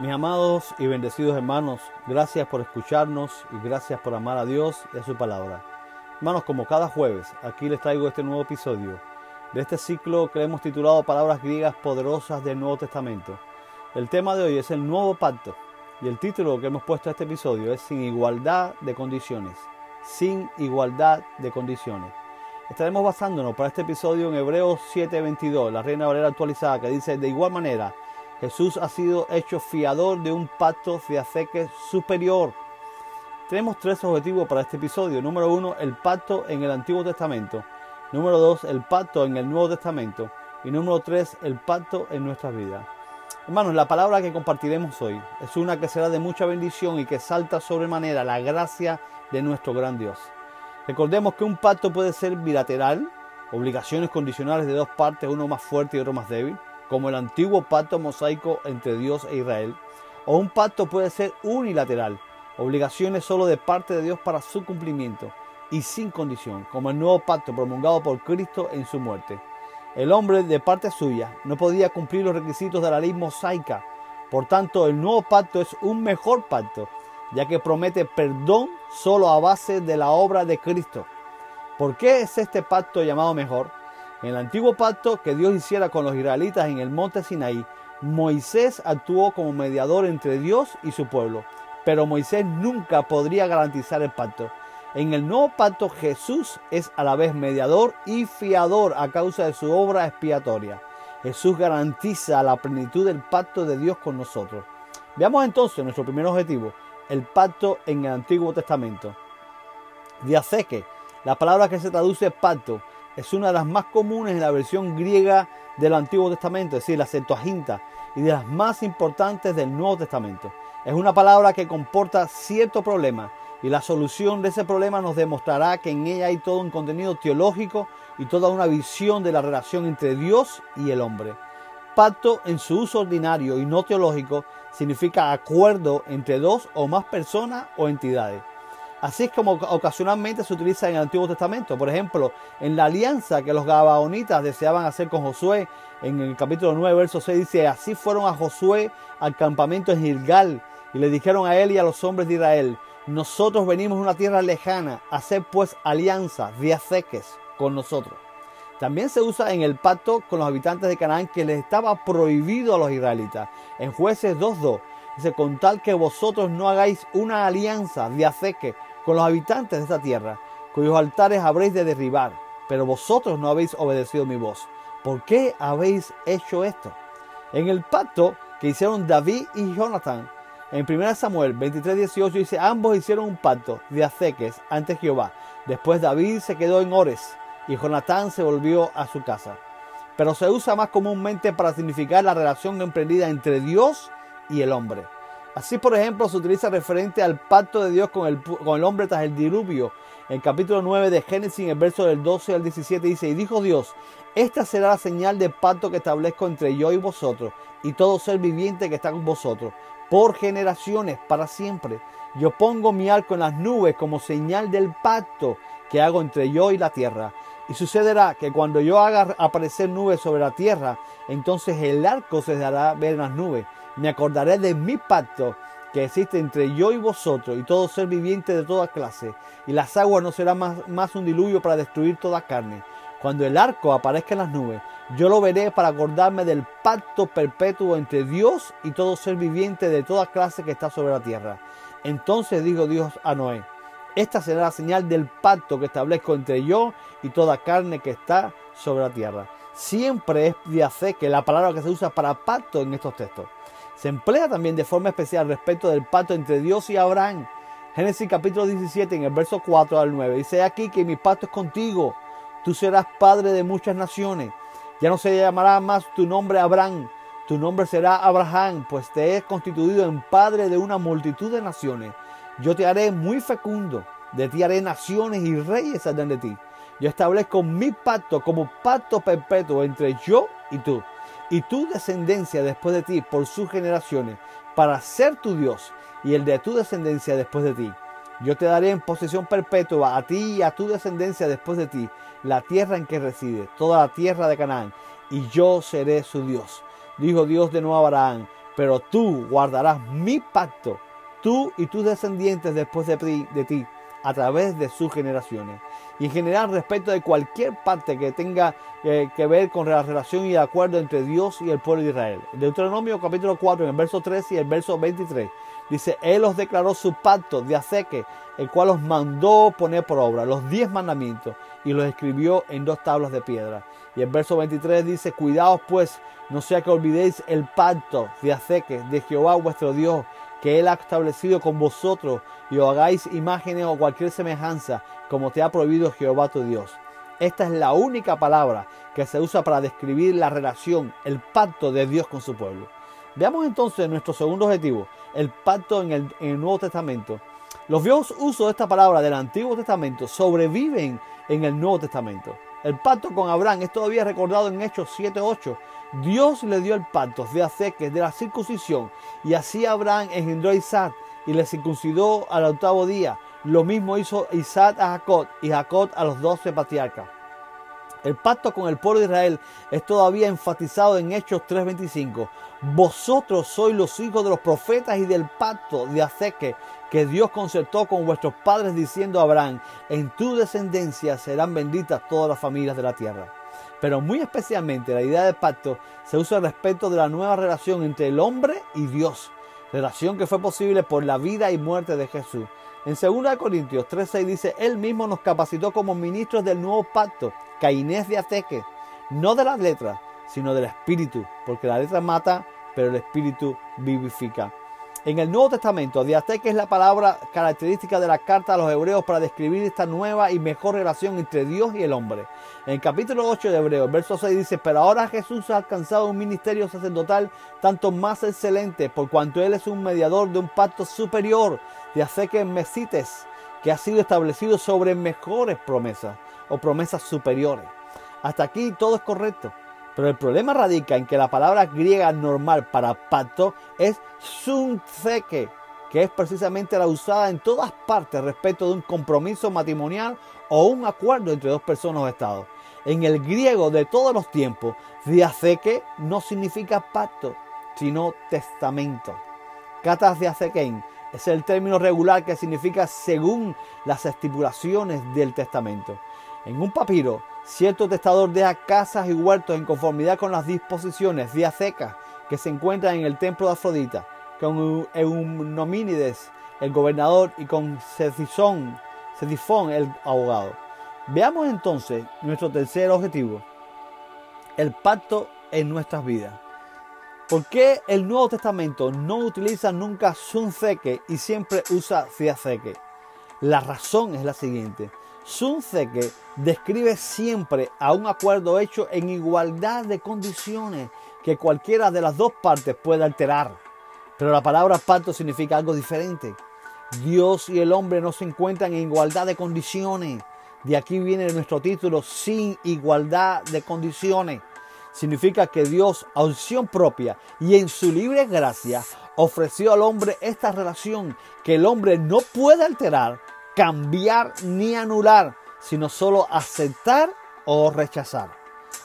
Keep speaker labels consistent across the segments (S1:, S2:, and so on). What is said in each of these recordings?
S1: Mis amados y bendecidos hermanos, gracias por escucharnos y gracias por amar a Dios y a su palabra. Hermanos, como cada jueves, aquí les traigo este nuevo episodio de este ciclo que hemos titulado Palabras griegas poderosas del Nuevo Testamento. El tema de hoy es el nuevo pacto y el título que hemos puesto a este episodio es Sin igualdad de condiciones. Sin igualdad de condiciones. Estaremos basándonos para este episodio en Hebreos 7:22, la Reina Valera actualizada, que dice, de igual manera, Jesús ha sido hecho fiador de un pacto fiaceque superior. Tenemos tres objetivos para este episodio. Número uno, el pacto en el Antiguo Testamento. Número dos, el pacto en el Nuevo Testamento. Y número tres, el pacto en nuestras vidas. Hermanos, la palabra que compartiremos hoy es una que será de mucha bendición y que salta sobremanera la gracia de nuestro gran Dios. Recordemos que un pacto puede ser bilateral, obligaciones condicionales de dos partes, uno más fuerte y otro más débil como el antiguo pacto mosaico entre Dios e Israel, o un pacto puede ser unilateral, obligaciones solo de parte de Dios para su cumplimiento y sin condición, como el nuevo pacto promulgado por Cristo en su muerte. El hombre de parte suya no podía cumplir los requisitos de la ley mosaica, por tanto el nuevo pacto es un mejor pacto, ya que promete perdón solo a base de la obra de Cristo. ¿Por qué es este pacto llamado mejor? En el antiguo pacto que Dios hiciera con los israelitas en el monte Sinaí, Moisés actuó como mediador entre Dios y su pueblo, pero Moisés nunca podría garantizar el pacto. En el nuevo pacto Jesús es a la vez mediador y fiador a causa de su obra expiatoria. Jesús garantiza la plenitud del pacto de Dios con nosotros. Veamos entonces nuestro primer objetivo, el pacto en el Antiguo Testamento. Diaceque, la palabra que se traduce pacto, es una de las más comunes en la versión griega del Antiguo Testamento, es decir, la Septuaginta, y de las más importantes del Nuevo Testamento. Es una palabra que comporta cierto problema y la solución de ese problema nos demostrará que en ella hay todo un contenido teológico y toda una visión de la relación entre Dios y el hombre. Pacto en su uso ordinario y no teológico significa acuerdo entre dos o más personas o entidades. Así es como ocasionalmente se utiliza en el Antiguo Testamento. Por ejemplo, en la alianza que los gabaonitas deseaban hacer con Josué, en el capítulo 9, verso 6 dice, así fueron a Josué al campamento en Gilgal y le dijeron a él y a los hombres de Israel, nosotros venimos de una tierra lejana, hacer pues alianza, diaceques con nosotros. También se usa en el pacto con los habitantes de Canaán que les estaba prohibido a los israelitas. En jueces 2.2 dice, con tal que vosotros no hagáis una alianza, diaceque, con los habitantes de esta tierra, cuyos altares habréis de derribar, pero vosotros no habéis obedecido mi voz. ¿Por qué habéis hecho esto? En el pacto que hicieron David y Jonathan, en 1 Samuel 23, 18 dice, ambos hicieron un pacto de aceques ante Jehová. Después David se quedó en Ores y Jonatán se volvió a su casa. Pero se usa más comúnmente para significar la relación emprendida entre Dios y el hombre. Así, por ejemplo, se utiliza referente al pacto de Dios con el, con el hombre tras el diluvio. En capítulo 9 de Génesis, en el verso del 12 al 17, dice, y dijo Dios, esta será la señal de pacto que establezco entre yo y vosotros, y todo ser viviente que está con vosotros, por generaciones, para siempre. Yo pongo mi arco en las nubes como señal del pacto que hago entre yo y la tierra. Y sucederá que cuando yo haga aparecer nubes sobre la tierra, entonces el arco se dará ver en las nubes me acordaré de mi pacto que existe entre yo y vosotros y todo ser viviente de toda clase, y las aguas no serán más, más un diluvio para destruir toda carne. Cuando el arco aparezca en las nubes, yo lo veré para acordarme del pacto perpetuo entre Dios y todo ser viviente de toda clase que está sobre la tierra. Entonces dijo Dios a Noé, esta será la señal del pacto que establezco entre yo y toda carne que está sobre la tierra. Siempre es que la palabra que se usa para pacto en estos textos. Se emplea también de forma especial respecto del pacto entre Dios y Abraham. Génesis capítulo 17 en el verso 4 al 9 dice aquí que mi pacto es contigo. Tú serás padre de muchas naciones. Ya no se llamará más tu nombre Abraham. Tu nombre será Abraham, pues te he constituido en padre de una multitud de naciones. Yo te haré muy fecundo. De ti haré naciones y reyes saldrán de ti. Yo establezco mi pacto como pacto perpetuo entre yo y tú y tu descendencia después de ti por sus generaciones, para ser tu Dios y el de tu descendencia después de ti. Yo te daré en posesión perpetua a ti y a tu descendencia después de ti la tierra en que reside, toda la tierra de Canaán, y yo seré su Dios. Dijo Dios de nuevo a Abraham, pero tú guardarás mi pacto, tú y tus descendientes después de ti, a través de sus generaciones. Y en general respecto de cualquier parte que tenga eh, que ver con la relación y el acuerdo entre Dios y el pueblo de Israel. Deuteronomio capítulo 4, en el verso 3 y el verso 23, dice, Él os declaró su pacto de aceque, el cual os mandó poner por obra los diez mandamientos y los escribió en dos tablas de piedra. Y el verso 23 dice, cuidaos pues, no sea que olvidéis el pacto de aceque de Jehová vuestro Dios, que Él ha establecido con vosotros, y os hagáis imágenes o cualquier semejanza, como te ha prohibido Jehová tu Dios. Esta es la única palabra que se usa para describir la relación, el pacto de Dios con su pueblo. Veamos entonces nuestro segundo objetivo, el pacto en el, Nuevo Testamento. Los viejos usos de esta palabra del Antiguo Testamento sobreviven en el Nuevo Testamento. El pacto con Abraham es todavía recordado en Hechos 7:8. Dios le dio el pacto de aceques de la circuncisión y así Abraham engendró a Isaac y le circuncidó al octavo día. Lo mismo hizo Isaac a Jacob y Jacob a los doce patriarcas. El pacto con el pueblo de Israel es todavía enfatizado en Hechos 3:25. Vosotros sois los hijos de los profetas y del pacto de aceque que Dios concertó con vuestros padres diciendo a Abraham, en tu descendencia serán benditas todas las familias de la tierra. Pero muy especialmente la idea del pacto se usa respecto de la nueva relación entre el hombre y Dios, relación que fue posible por la vida y muerte de Jesús. En 2 Corintios 3:6 dice, Él mismo nos capacitó como ministros del nuevo pacto, Cainés de Ateque, no de las letras, sino del espíritu, porque la letra mata, pero el espíritu vivifica. En el Nuevo Testamento, diateque es la palabra característica de la carta a los hebreos para describir esta nueva y mejor relación entre Dios y el hombre. En capítulo 8 de Hebreos, verso 6 dice, pero ahora Jesús ha alcanzado un ministerio sacerdotal tanto más excelente, por cuanto Él es un mediador de un pacto superior, diateque mesites, que ha sido establecido sobre mejores promesas o promesas superiores. Hasta aquí todo es correcto. Pero el problema radica en que la palabra griega normal para pacto es sunzeke, que es precisamente la usada en todas partes respecto de un compromiso matrimonial o un acuerdo entre dos personas o estados. En el griego de todos los tiempos, diaceque no significa pacto, sino testamento. Katas diacekein es el término regular que significa según las estipulaciones del testamento. En un papiro, cierto testador deja casas y huertos en conformidad con las disposiciones diacecas que se encuentran en el templo de Afrodita, con Eunomínides, el gobernador, y con Cedifón, el abogado. Veamos entonces nuestro tercer objetivo, el pacto en nuestras vidas. ¿Por qué el Nuevo Testamento no utiliza nunca sunzeke y siempre usa ciaceque? La razón es la siguiente. Sunzeke describe siempre a un acuerdo hecho en igualdad de condiciones que cualquiera de las dos partes puede alterar. Pero la palabra pacto significa algo diferente. Dios y el hombre no se encuentran en igualdad de condiciones. De aquí viene nuestro título, sin igualdad de condiciones. Significa que Dios, a opción propia y en su libre gracia, ofreció al hombre esta relación que el hombre no puede alterar cambiar ni anular, sino solo aceptar o rechazar.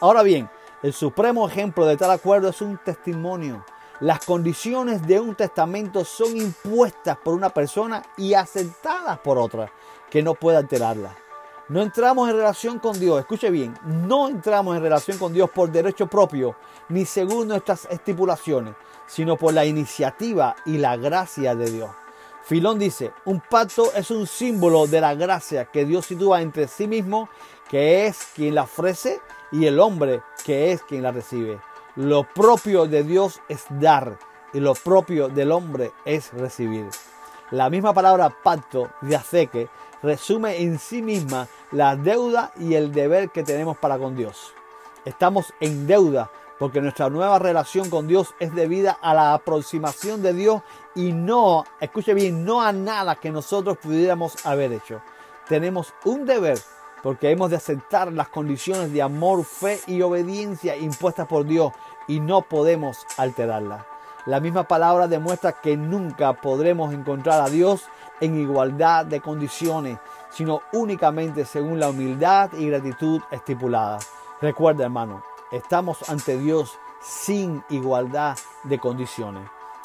S1: Ahora bien, el supremo ejemplo de tal acuerdo es un testimonio. Las condiciones de un testamento son impuestas por una persona y aceptadas por otra, que no puede alterarlas. No entramos en relación con Dios, escuche bien, no entramos en relación con Dios por derecho propio, ni según nuestras estipulaciones, sino por la iniciativa y la gracia de Dios. Filón dice, un pacto es un símbolo de la gracia que Dios sitúa entre sí mismo, que es quien la ofrece, y el hombre, que es quien la recibe. Lo propio de Dios es dar y lo propio del hombre es recibir. La misma palabra pacto de aceque resume en sí misma la deuda y el deber que tenemos para con Dios. Estamos en deuda porque nuestra nueva relación con Dios es debida a la aproximación de Dios y no, escuche bien, no a nada que nosotros pudiéramos haber hecho. Tenemos un deber porque hemos de aceptar las condiciones de amor, fe y obediencia impuestas por Dios y no podemos alterarlas. La misma palabra demuestra que nunca podremos encontrar a Dios en igualdad de condiciones, sino únicamente según la humildad y gratitud estipuladas. Recuerda, hermano, Estamos ante Dios sin igualdad de condiciones.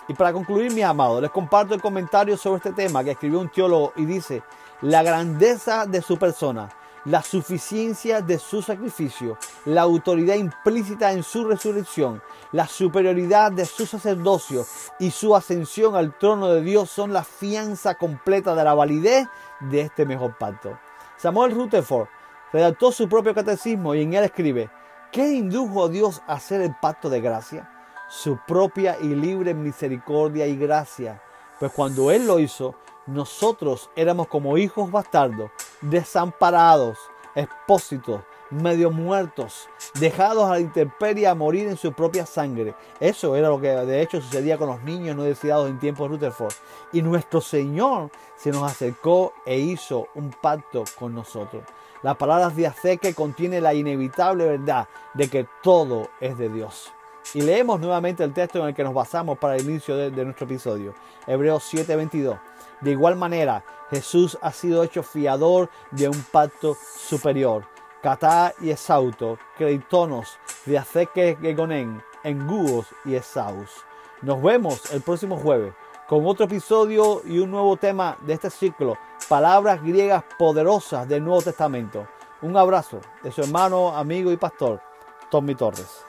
S1: Y para concluir, mi amado, les comparto el comentario sobre este tema que escribió un teólogo y dice, la grandeza de su persona, la suficiencia de su sacrificio, la autoridad implícita en su resurrección, la superioridad de su sacerdocio y su ascensión al trono de Dios son la fianza completa de la validez de este mejor pacto. Samuel Rutherford redactó su propio catecismo y en él escribe, ¿qué indujo a Dios a hacer el pacto de gracia? Su propia y libre misericordia y gracia. Pues cuando Él lo hizo, nosotros éramos como hijos bastardos, desamparados, expósitos, medio muertos, dejados a la intemperie a morir en su propia sangre. Eso era lo que de hecho sucedía con los niños no deseados en tiempos de Rutherford. Y nuestro Señor se nos acercó e hizo un pacto con nosotros. La palabra de que contiene la inevitable verdad de que todo es de Dios. Y leemos nuevamente el texto en el que nos basamos para el inicio de, de nuestro episodio. Hebreos 7:22. De igual manera, Jesús ha sido hecho fiador de un pacto superior. Catá y Esauto, Creitonos, Diaceque Gegonen, Engúos y Esaus. Nos vemos el próximo jueves con otro episodio y un nuevo tema de este ciclo, palabras griegas poderosas del Nuevo Testamento. Un abrazo de su hermano, amigo y pastor, Tommy Torres.